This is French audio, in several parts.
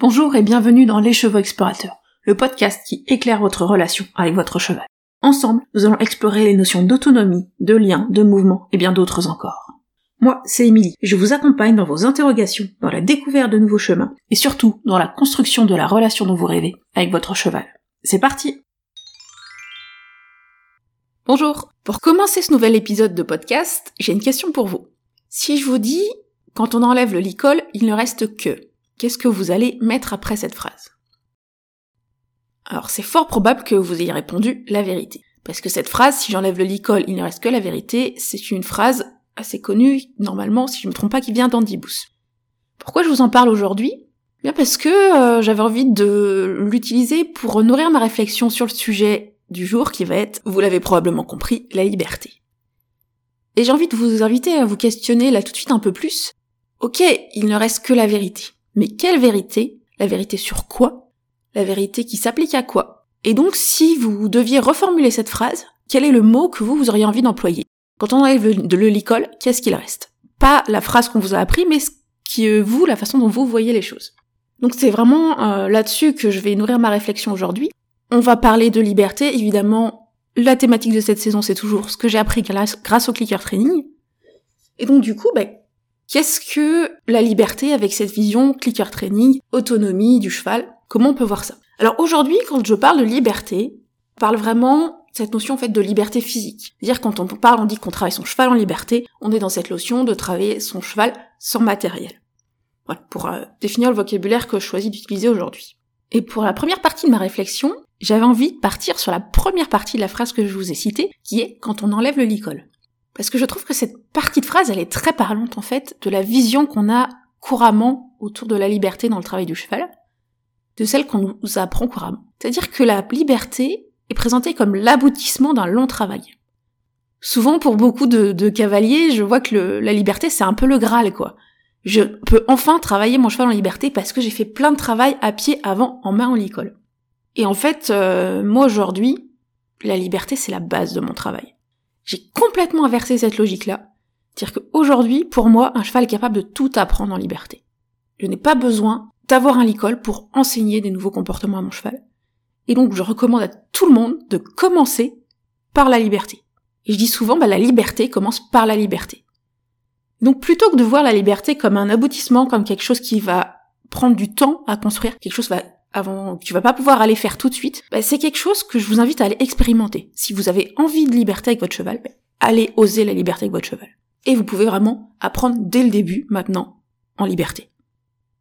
Bonjour et bienvenue dans Les Chevaux Explorateurs, le podcast qui éclaire votre relation avec votre cheval. Ensemble, nous allons explorer les notions d'autonomie, de lien, de mouvement et bien d'autres encore. Moi, c'est Émilie, je vous accompagne dans vos interrogations, dans la découverte de nouveaux chemins, et surtout dans la construction de la relation dont vous rêvez avec votre cheval. C'est parti Bonjour Pour commencer ce nouvel épisode de podcast, j'ai une question pour vous. Si je vous dis, quand on enlève le licol, il ne reste que, qu'est-ce que vous allez mettre après cette phrase? Alors c'est fort probable que vous ayez répondu la vérité. Parce que cette phrase, si j'enlève le licol, il ne reste que la vérité, c'est une phrase assez connu, normalement, si je me trompe pas, qui vient d'Andy Booth. Pourquoi je vous en parle aujourd'hui? Bien parce que euh, j'avais envie de l'utiliser pour nourrir ma réflexion sur le sujet du jour qui va être, vous l'avez probablement compris, la liberté. Et j'ai envie de vous inviter à vous questionner là tout de suite un peu plus. Ok, il ne reste que la vérité. Mais quelle vérité? La vérité sur quoi? La vérité qui s'applique à quoi? Et donc si vous deviez reformuler cette phrase, quel est le mot que vous, vous auriez envie d'employer? Quand on enlève de licol, qu'est-ce qu'il reste? Pas la phrase qu'on vous a appris, mais ce qui est vous, la façon dont vous voyez les choses. Donc c'est vraiment euh, là-dessus que je vais nourrir ma réflexion aujourd'hui. On va parler de liberté, évidemment. La thématique de cette saison, c'est toujours ce que j'ai appris grâce au clicker training. Et donc du coup, ben, qu'est-ce que la liberté avec cette vision clicker training, autonomie du cheval Comment on peut voir ça? Alors aujourd'hui, quand je parle de liberté, je parle vraiment cette notion en fait de liberté physique. C'est-à-dire quand on parle, on dit qu'on travaille son cheval en liberté, on est dans cette notion de travailler son cheval sans matériel. Voilà, pour euh, définir le vocabulaire que je choisis d'utiliser aujourd'hui. Et pour la première partie de ma réflexion, j'avais envie de partir sur la première partie de la phrase que je vous ai citée, qui est quand on enlève le licol. Parce que je trouve que cette partie de phrase, elle est très parlante en fait de la vision qu'on a couramment autour de la liberté dans le travail du cheval, de celle qu'on nous apprend couramment. C'est-à-dire que la liberté, est présenté comme l'aboutissement d'un long travail. Souvent, pour beaucoup de, cavaliers, je vois que la liberté, c'est un peu le Graal, quoi. Je peux enfin travailler mon cheval en liberté parce que j'ai fait plein de travail à pied avant, en main, en licol. Et en fait, euh, moi aujourd'hui, la liberté, c'est la base de mon travail. J'ai complètement inversé cette logique-là. C'est-à-dire qu'aujourd'hui, pour moi, un cheval est capable de tout apprendre en liberté. Je n'ai pas besoin d'avoir un licol pour enseigner des nouveaux comportements à mon cheval. Et donc je recommande à tout le monde de commencer par la liberté. Et je dis souvent, bah, la liberté commence par la liberté. Donc plutôt que de voir la liberté comme un aboutissement, comme quelque chose qui va prendre du temps à construire, quelque chose va avant que tu vas pas pouvoir aller faire tout de suite, bah, c'est quelque chose que je vous invite à aller expérimenter. Si vous avez envie de liberté avec votre cheval, bah, allez oser la liberté avec votre cheval. Et vous pouvez vraiment apprendre dès le début, maintenant, en liberté.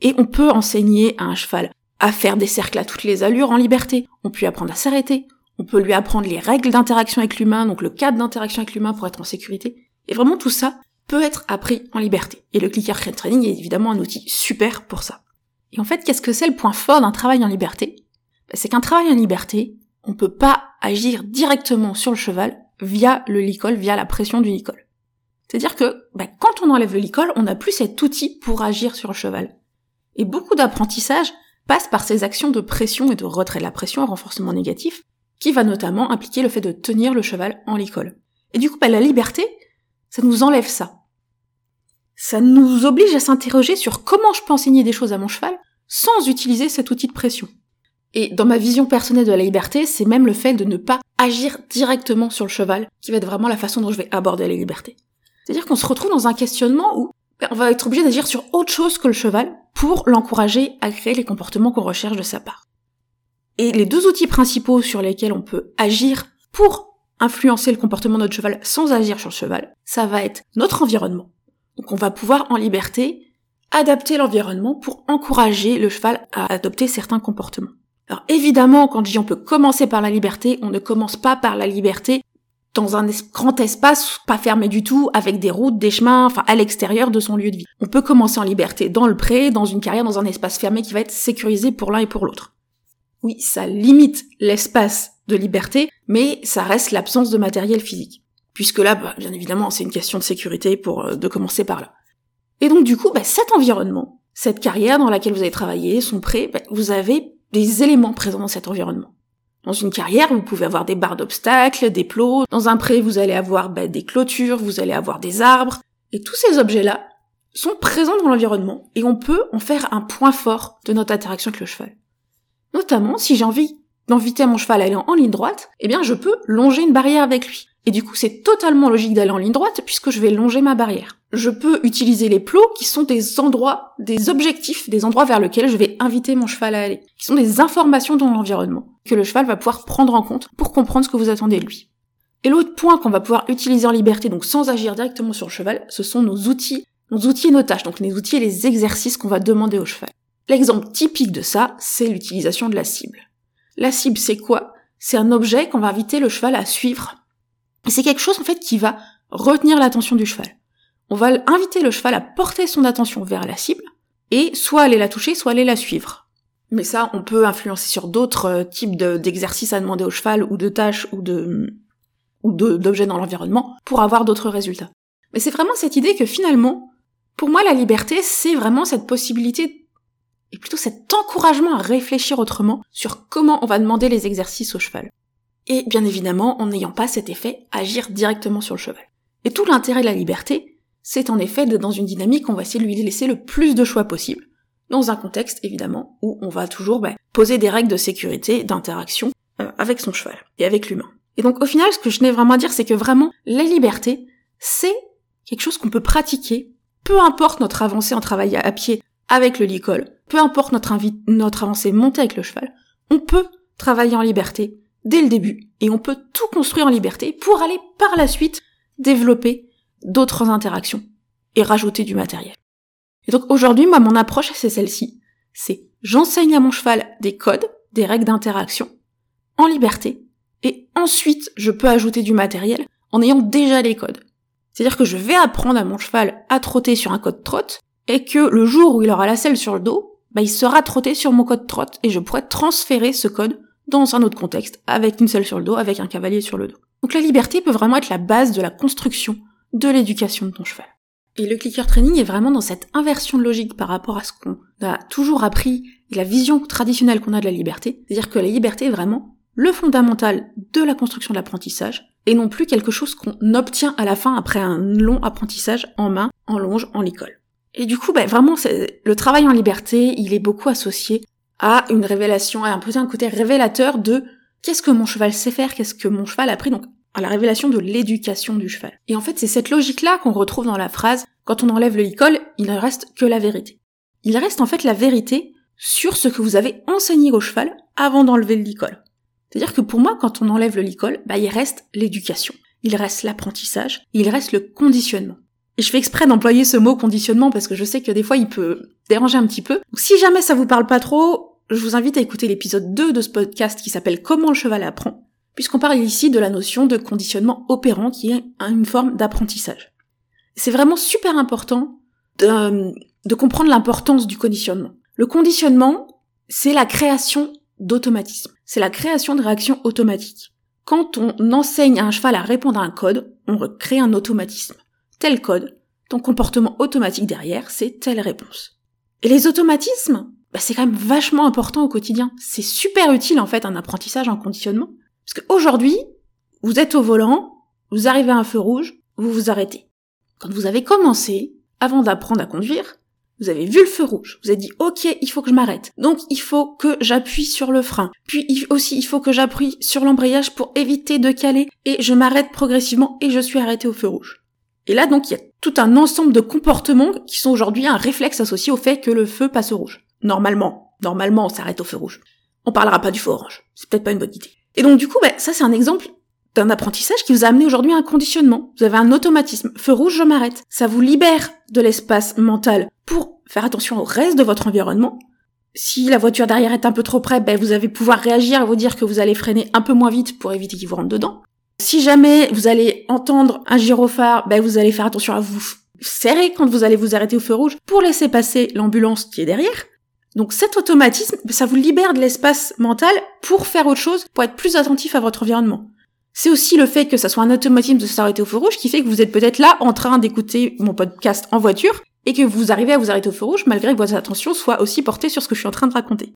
Et on peut enseigner à un cheval à faire des cercles à toutes les allures en liberté. On peut lui apprendre à s'arrêter. On peut lui apprendre les règles d'interaction avec l'humain, donc le cadre d'interaction avec l'humain pour être en sécurité. Et vraiment tout ça peut être appris en liberté. Et le clicker training est évidemment un outil super pour ça. Et en fait, qu'est-ce que c'est le point fort d'un travail en liberté? Ben, C'est qu'un travail en liberté, on peut pas agir directement sur le cheval via le licol, via la pression du licol. C'est-à-dire que ben, quand on enlève le licol, on n'a plus cet outil pour agir sur le cheval. Et beaucoup d'apprentissage passe par ces actions de pression et de retrait de la pression renforcement négatif, qui va notamment impliquer le fait de tenir le cheval en l'école. Et du coup, bah, la liberté, ça nous enlève ça. Ça nous oblige à s'interroger sur comment je peux enseigner des choses à mon cheval sans utiliser cet outil de pression. Et dans ma vision personnelle de la liberté, c'est même le fait de ne pas agir directement sur le cheval qui va être vraiment la façon dont je vais aborder la liberté. C'est-à-dire qu'on se retrouve dans un questionnement où ben, on va être obligé d'agir sur autre chose que le cheval pour l'encourager à créer les comportements qu'on recherche de sa part. Et les deux outils principaux sur lesquels on peut agir pour influencer le comportement de notre cheval sans agir sur le cheval, ça va être notre environnement. Donc on va pouvoir en liberté adapter l'environnement pour encourager le cheval à adopter certains comportements. Alors évidemment, quand je dis on peut commencer par la liberté, on ne commence pas par la liberté dans un grand espace pas fermé du tout, avec des routes, des chemins, enfin à l'extérieur de son lieu de vie. On peut commencer en liberté dans le pré, dans une carrière, dans un espace fermé qui va être sécurisé pour l'un et pour l'autre. Oui, ça limite l'espace de liberté, mais ça reste l'absence de matériel physique. Puisque là, bah, bien évidemment, c'est une question de sécurité pour euh, de commencer par là. Et donc du coup, bah, cet environnement, cette carrière dans laquelle vous avez travaillé, son pré, bah, vous avez des éléments présents dans cet environnement. Dans une carrière, vous pouvez avoir des barres d'obstacles, des plots. Dans un pré, vous allez avoir bah, des clôtures, vous allez avoir des arbres. Et tous ces objets-là sont présents dans l'environnement et on peut en faire un point fort de notre interaction avec le cheval. Notamment, si j'ai envie d'inviter mon cheval à aller en ligne droite, eh bien je peux longer une barrière avec lui. Et du coup, c'est totalement logique d'aller en ligne droite puisque je vais longer ma barrière. Je peux utiliser les plots qui sont des endroits, des objectifs, des endroits vers lesquels je vais inviter mon cheval à aller, qui sont des informations dans l'environnement que le cheval va pouvoir prendre en compte pour comprendre ce que vous attendez de lui. Et l'autre point qu'on va pouvoir utiliser en liberté, donc sans agir directement sur le cheval, ce sont nos outils, nos outils et nos tâches, donc les outils et les exercices qu'on va demander au cheval. L'exemple typique de ça, c'est l'utilisation de la cible. La cible, c'est quoi? C'est un objet qu'on va inviter le cheval à suivre c'est quelque chose en fait qui va retenir l'attention du cheval. On va inviter le cheval à porter son attention vers la cible et soit aller la toucher, soit aller la suivre. Mais ça, on peut influencer sur d'autres euh, types d'exercices à demander au cheval ou de tâches ou de ou d'objets dans l'environnement pour avoir d'autres résultats. Mais c'est vraiment cette idée que finalement, pour moi, la liberté, c'est vraiment cette possibilité et plutôt cet encouragement à réfléchir autrement sur comment on va demander les exercices au cheval et bien évidemment en n'ayant pas cet effet agir directement sur le cheval. Et tout l'intérêt de la liberté, c'est en effet dans une dynamique où on va essayer de lui laisser le plus de choix possible, dans un contexte évidemment où on va toujours bah, poser des règles de sécurité, d'interaction euh, avec son cheval et avec l'humain. Et donc au final, ce que je tenais vraiment à dire, c'est que vraiment, la liberté, c'est quelque chose qu'on peut pratiquer, peu importe notre avancée en travail à pied avec le licol, peu importe notre avancée montée avec le cheval, on peut travailler en liberté dès le début, et on peut tout construire en liberté pour aller par la suite développer d'autres interactions et rajouter du matériel. Et donc aujourd'hui, moi, mon approche, c'est celle-ci. C'est j'enseigne à mon cheval des codes, des règles d'interaction, en liberté, et ensuite je peux ajouter du matériel en ayant déjà les codes. C'est-à-dire que je vais apprendre à mon cheval à trotter sur un code trotte, et que le jour où il aura la selle sur le dos, bah, il sera trotté sur mon code trotte, et je pourrai transférer ce code dans un autre contexte, avec une selle sur le dos, avec un cavalier sur le dos. Donc la liberté peut vraiment être la base de la construction de l'éducation de ton cheval. Et le clicker training est vraiment dans cette inversion de logique par rapport à ce qu'on a toujours appris et la vision traditionnelle qu'on a de la liberté. C'est-à-dire que la liberté est vraiment le fondamental de la construction de l'apprentissage et non plus quelque chose qu'on obtient à la fin après un long apprentissage en main, en longe, en l'école. Et du coup, bah, vraiment, le travail en liberté, il est beaucoup associé à une révélation, à un peu côté révélateur de qu'est-ce que mon cheval sait faire, qu'est-ce que mon cheval a appris, donc à la révélation de l'éducation du cheval. Et en fait, c'est cette logique-là qu'on retrouve dans la phrase quand on enlève le licol, il ne reste que la vérité. Il reste en fait la vérité sur ce que vous avez enseigné au cheval avant d'enlever le licol. C'est-à-dire que pour moi, quand on enlève le licol, bah, il reste l'éducation. Il reste l'apprentissage, il reste le conditionnement. Et je fais exprès d'employer ce mot conditionnement parce que je sais que des fois il peut déranger un petit peu. Si jamais ça vous parle pas trop, je vous invite à écouter l'épisode 2 de ce podcast qui s'appelle Comment le cheval apprend, puisqu'on parle ici de la notion de conditionnement opérant qui est une forme d'apprentissage. C'est vraiment super important de, de comprendre l'importance du conditionnement. Le conditionnement, c'est la création d'automatisme. C'est la création de réactions automatiques. Quand on enseigne à un cheval à répondre à un code, on crée un automatisme tel code, ton comportement automatique derrière, c'est telle réponse. Et les automatismes, bah, c'est quand même vachement important au quotidien. C'est super utile en fait un apprentissage en conditionnement. Parce qu'aujourd'hui, vous êtes au volant, vous arrivez à un feu rouge, vous vous arrêtez. Quand vous avez commencé, avant d'apprendre à conduire, vous avez vu le feu rouge, vous avez dit ok, il faut que je m'arrête. Donc il faut que j'appuie sur le frein. Puis aussi il faut que j'appuie sur l'embrayage pour éviter de caler et je m'arrête progressivement et je suis arrêté au feu rouge. Et là, donc, il y a tout un ensemble de comportements qui sont aujourd'hui un réflexe associé au fait que le feu passe au rouge. Normalement. Normalement, on s'arrête au feu rouge. On parlera pas du feu orange. C'est peut-être pas une bonne idée. Et donc, du coup, bah, ça, c'est un exemple d'un apprentissage qui vous a amené aujourd'hui à un conditionnement. Vous avez un automatisme. Feu rouge, je m'arrête. Ça vous libère de l'espace mental pour faire attention au reste de votre environnement. Si la voiture derrière est un peu trop près, ben vous allez pouvoir réagir et vous dire que vous allez freiner un peu moins vite pour éviter qu'il vous rentre dedans. Si jamais vous allez entendre un gyrophare, ben vous allez faire attention à vous serrer quand vous allez vous arrêter au feu rouge pour laisser passer l'ambulance qui est derrière. Donc cet automatisme, ça vous libère de l'espace mental pour faire autre chose, pour être plus attentif à votre environnement. C'est aussi le fait que ça soit un automatisme de s'arrêter au feu rouge qui fait que vous êtes peut-être là en train d'écouter mon podcast en voiture et que vous arrivez à vous arrêter au feu rouge malgré que votre attention soit aussi portée sur ce que je suis en train de raconter.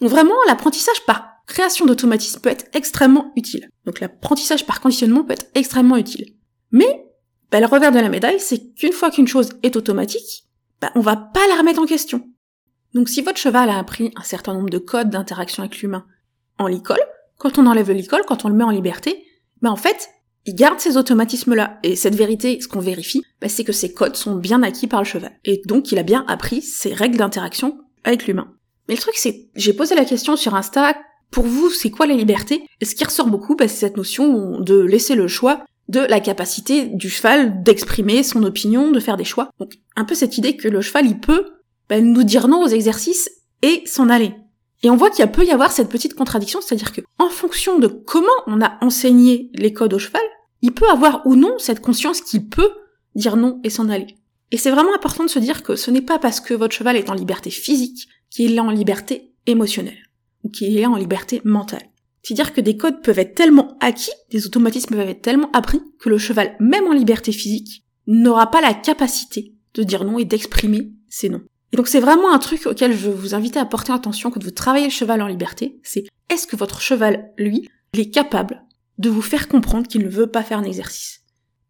Donc vraiment, l'apprentissage par création d'automatisme peut être extrêmement utile. Donc l'apprentissage par conditionnement peut être extrêmement utile. Mais bah, le revers de la médaille, c'est qu'une fois qu'une chose est automatique, bah, on va pas la remettre en question. Donc si votre cheval a appris un certain nombre de codes d'interaction avec l'humain en licol, quand on enlève le licol, quand on le met en liberté, bah en fait, il garde ces automatismes-là. Et cette vérité, ce qu'on vérifie, bah, c'est que ces codes sont bien acquis par le cheval. Et donc, il a bien appris ces règles d'interaction avec l'humain. Mais le truc, c'est, j'ai posé la question sur Insta, pour vous, c'est quoi la liberté ce qui ressort beaucoup, bah, c'est cette notion de laisser le choix de la capacité du cheval d'exprimer son opinion, de faire des choix. Donc, un peu cette idée que le cheval, il peut bah, nous dire non aux exercices et s'en aller. Et on voit qu'il peut y avoir cette petite contradiction, c'est-à-dire que en fonction de comment on a enseigné les codes au cheval, il peut avoir ou non cette conscience qu'il peut dire non et s'en aller. Et c'est vraiment important de se dire que ce n'est pas parce que votre cheval est en liberté physique qu'il est en liberté émotionnelle, ou qu'il est en liberté mentale. C'est-à-dire que des codes peuvent être tellement acquis, des automatismes peuvent être tellement appris, que le cheval, même en liberté physique, n'aura pas la capacité de dire non et d'exprimer ses noms. Et donc c'est vraiment un truc auquel je vous inviter à porter attention quand vous travaillez le cheval en liberté, c'est est-ce que votre cheval, lui, il est capable de vous faire comprendre qu'il ne veut pas faire un exercice?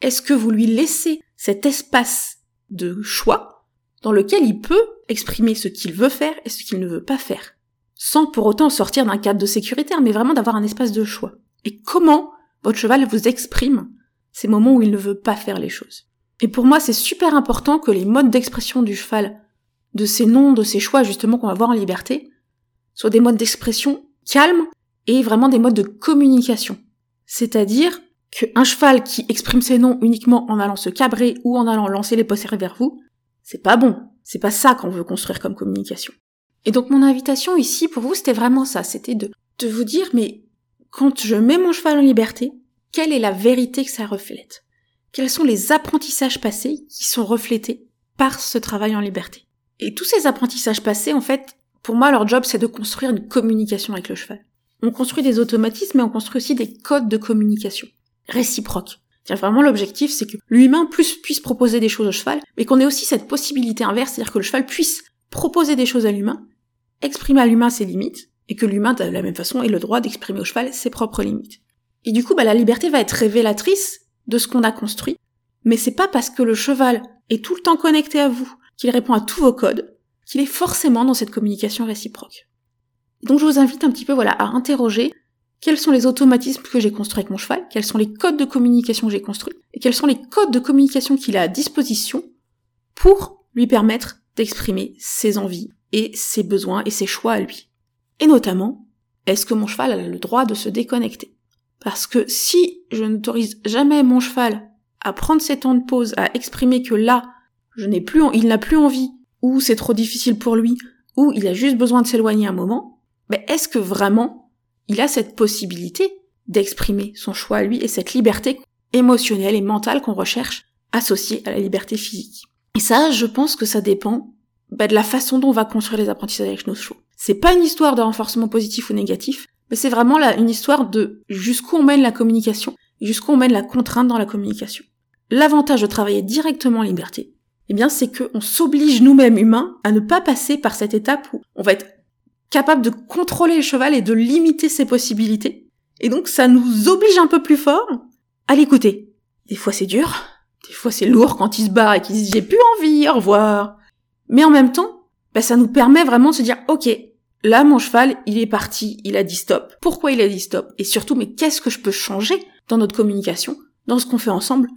Est-ce que vous lui laissez cet espace de choix dans lequel il peut exprimer ce qu'il veut faire et ce qu'il ne veut pas faire? Sans pour autant sortir d'un cadre de sécurité, mais vraiment d'avoir un espace de choix. Et comment votre cheval vous exprime ces moments où il ne veut pas faire les choses? Et pour moi, c'est super important que les modes d'expression du cheval de ces noms, de ces choix justement qu'on va voir en liberté, soit des modes d'expression calmes et vraiment des modes de communication. C'est-à-dire qu'un cheval qui exprime ses noms uniquement en allant se cabrer ou en allant lancer les posters vers vous, c'est pas bon. C'est pas ça qu'on veut construire comme communication. Et donc mon invitation ici pour vous, c'était vraiment ça, c'était de, de vous dire, mais quand je mets mon cheval en liberté, quelle est la vérité que ça reflète? Quels sont les apprentissages passés qui sont reflétés par ce travail en liberté? Et tous ces apprentissages passés, en fait, pour moi, leur job, c'est de construire une communication avec le cheval. On construit des automatismes, mais on construit aussi des codes de communication réciproques. Vraiment, l'objectif, c'est que l'humain puisse proposer des choses au cheval, mais qu'on ait aussi cette possibilité inverse, c'est-à-dire que le cheval puisse proposer des choses à l'humain, exprimer à l'humain ses limites, et que l'humain, de la même façon, ait le droit d'exprimer au cheval ses propres limites. Et du coup, bah, la liberté va être révélatrice de ce qu'on a construit, mais c'est pas parce que le cheval est tout le temps connecté à vous, qu'il répond à tous vos codes, qu'il est forcément dans cette communication réciproque. Donc je vous invite un petit peu voilà à interroger quels sont les automatismes que j'ai construits avec mon cheval, quels sont les codes de communication que j'ai construits, et quels sont les codes de communication qu'il a à disposition pour lui permettre d'exprimer ses envies et ses besoins et ses choix à lui. Et notamment, est-ce que mon cheval a le droit de se déconnecter? Parce que si je n'autorise jamais mon cheval à prendre ses temps de pause, à exprimer que là, je n'ai plus, il n'a plus envie, ou c'est trop difficile pour lui, ou il a juste besoin de s'éloigner un moment, mais est-ce que vraiment il a cette possibilité d'exprimer son choix à lui et cette liberté émotionnelle et mentale qu'on recherche associée à la liberté physique? Et ça, je pense que ça dépend bah, de la façon dont on va construire les apprentissages avec nos chevaux. C'est pas une histoire de renforcement positif ou négatif, mais c'est vraiment là une histoire de jusqu'où on mène la communication, jusqu'où on mène la contrainte dans la communication. L'avantage de travailler directement en liberté, eh bien, c'est qu'on s'oblige nous-mêmes humains à ne pas passer par cette étape où on va être capable de contrôler le cheval et de limiter ses possibilités. Et donc, ça nous oblige un peu plus fort à l'écouter. Des fois, c'est dur. Des fois, c'est lourd quand il se barre et qu'il se dit j'ai plus envie, au revoir. Mais en même temps, bah, ça nous permet vraiment de se dire, ok, là, mon cheval, il est parti, il a dit stop. Pourquoi il a dit stop? Et surtout, mais qu'est-ce que je peux changer dans notre communication, dans ce qu'on fait ensemble,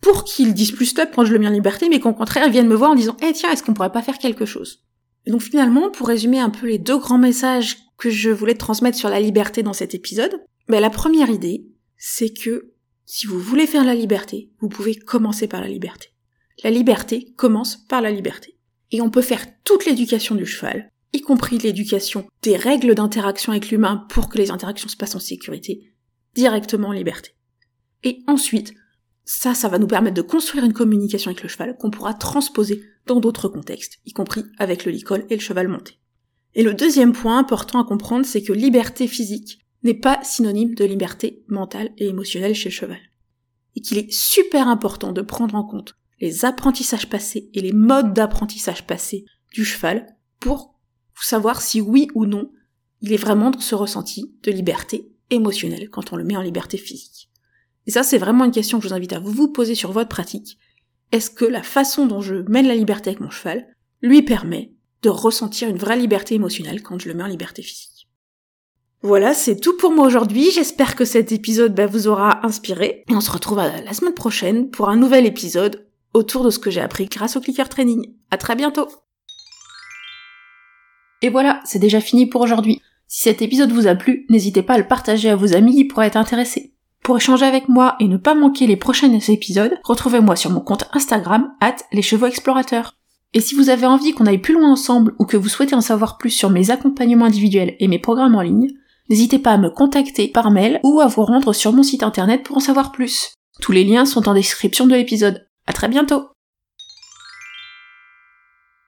pour qu'ils disent plus stop quand je le mets en liberté, mais qu'au contraire, ils viennent me voir en disant, eh tiens, est-ce qu'on pourrait pas faire quelque chose? Et donc finalement, pour résumer un peu les deux grands messages que je voulais transmettre sur la liberté dans cet épisode, ben, la première idée, c'est que si vous voulez faire la liberté, vous pouvez commencer par la liberté. La liberté commence par la liberté. Et on peut faire toute l'éducation du cheval, y compris l'éducation des règles d'interaction avec l'humain pour que les interactions se passent en sécurité, directement en liberté. Et ensuite, ça, ça va nous permettre de construire une communication avec le cheval qu'on pourra transposer dans d'autres contextes, y compris avec le licol et le cheval monté. Et le deuxième point important à comprendre, c'est que liberté physique n'est pas synonyme de liberté mentale et émotionnelle chez le cheval. Et qu'il est super important de prendre en compte les apprentissages passés et les modes d'apprentissage passés du cheval pour savoir si oui ou non il est vraiment dans ce ressenti de liberté émotionnelle quand on le met en liberté physique. Et ça, c'est vraiment une question que je vous invite à vous poser sur votre pratique. Est-ce que la façon dont je mène la liberté avec mon cheval lui permet de ressentir une vraie liberté émotionnelle quand je le mets en liberté physique? Voilà, c'est tout pour moi aujourd'hui. J'espère que cet épisode bah, vous aura inspiré. Et on se retrouve la semaine prochaine pour un nouvel épisode autour de ce que j'ai appris grâce au clicker training. À très bientôt Et voilà, c'est déjà fini pour aujourd'hui. Si cet épisode vous a plu, n'hésitez pas à le partager à vos amis qui pourraient être intéressés. Pour échanger avec moi et ne pas manquer les prochains épisodes, retrouvez-moi sur mon compte Instagram, at les chevaux explorateurs. Et si vous avez envie qu'on aille plus loin ensemble ou que vous souhaitez en savoir plus sur mes accompagnements individuels et mes programmes en ligne, n'hésitez pas à me contacter par mail ou à vous rendre sur mon site internet pour en savoir plus. Tous les liens sont en description de l'épisode. À très bientôt!